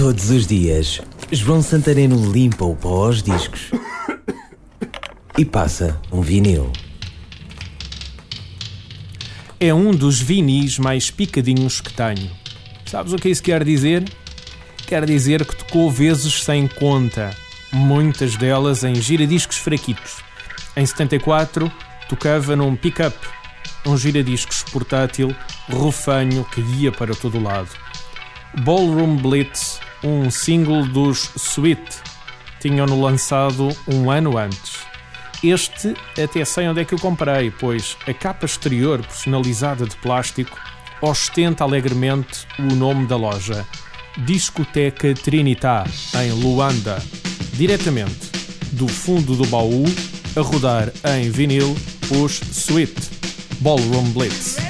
Todos os dias, João Santareno limpa o pó aos discos e passa um vinil. É um dos vinis mais picadinhos que tenho. Sabes o que isso quer dizer? Quer dizer que tocou vezes sem conta, muitas delas em giradiscos fraquitos. Em 74, tocava num pick-up, um giradiscos portátil rufanho que ia para todo lado. Ballroom Blitz, um single dos Sweet, tinham-no lançado um ano antes. Este até sei onde é que eu comprei, pois a capa exterior personalizada de plástico ostenta alegremente o nome da loja, Discoteca Trinitá, em Luanda, diretamente do fundo do baú, a rodar em vinil os Sweet Ballroom Blitz.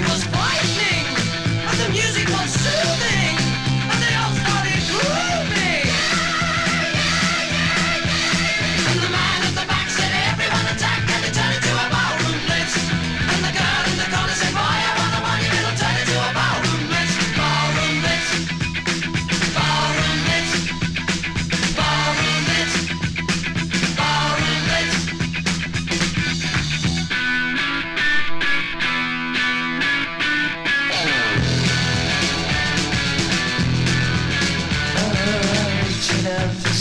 was white.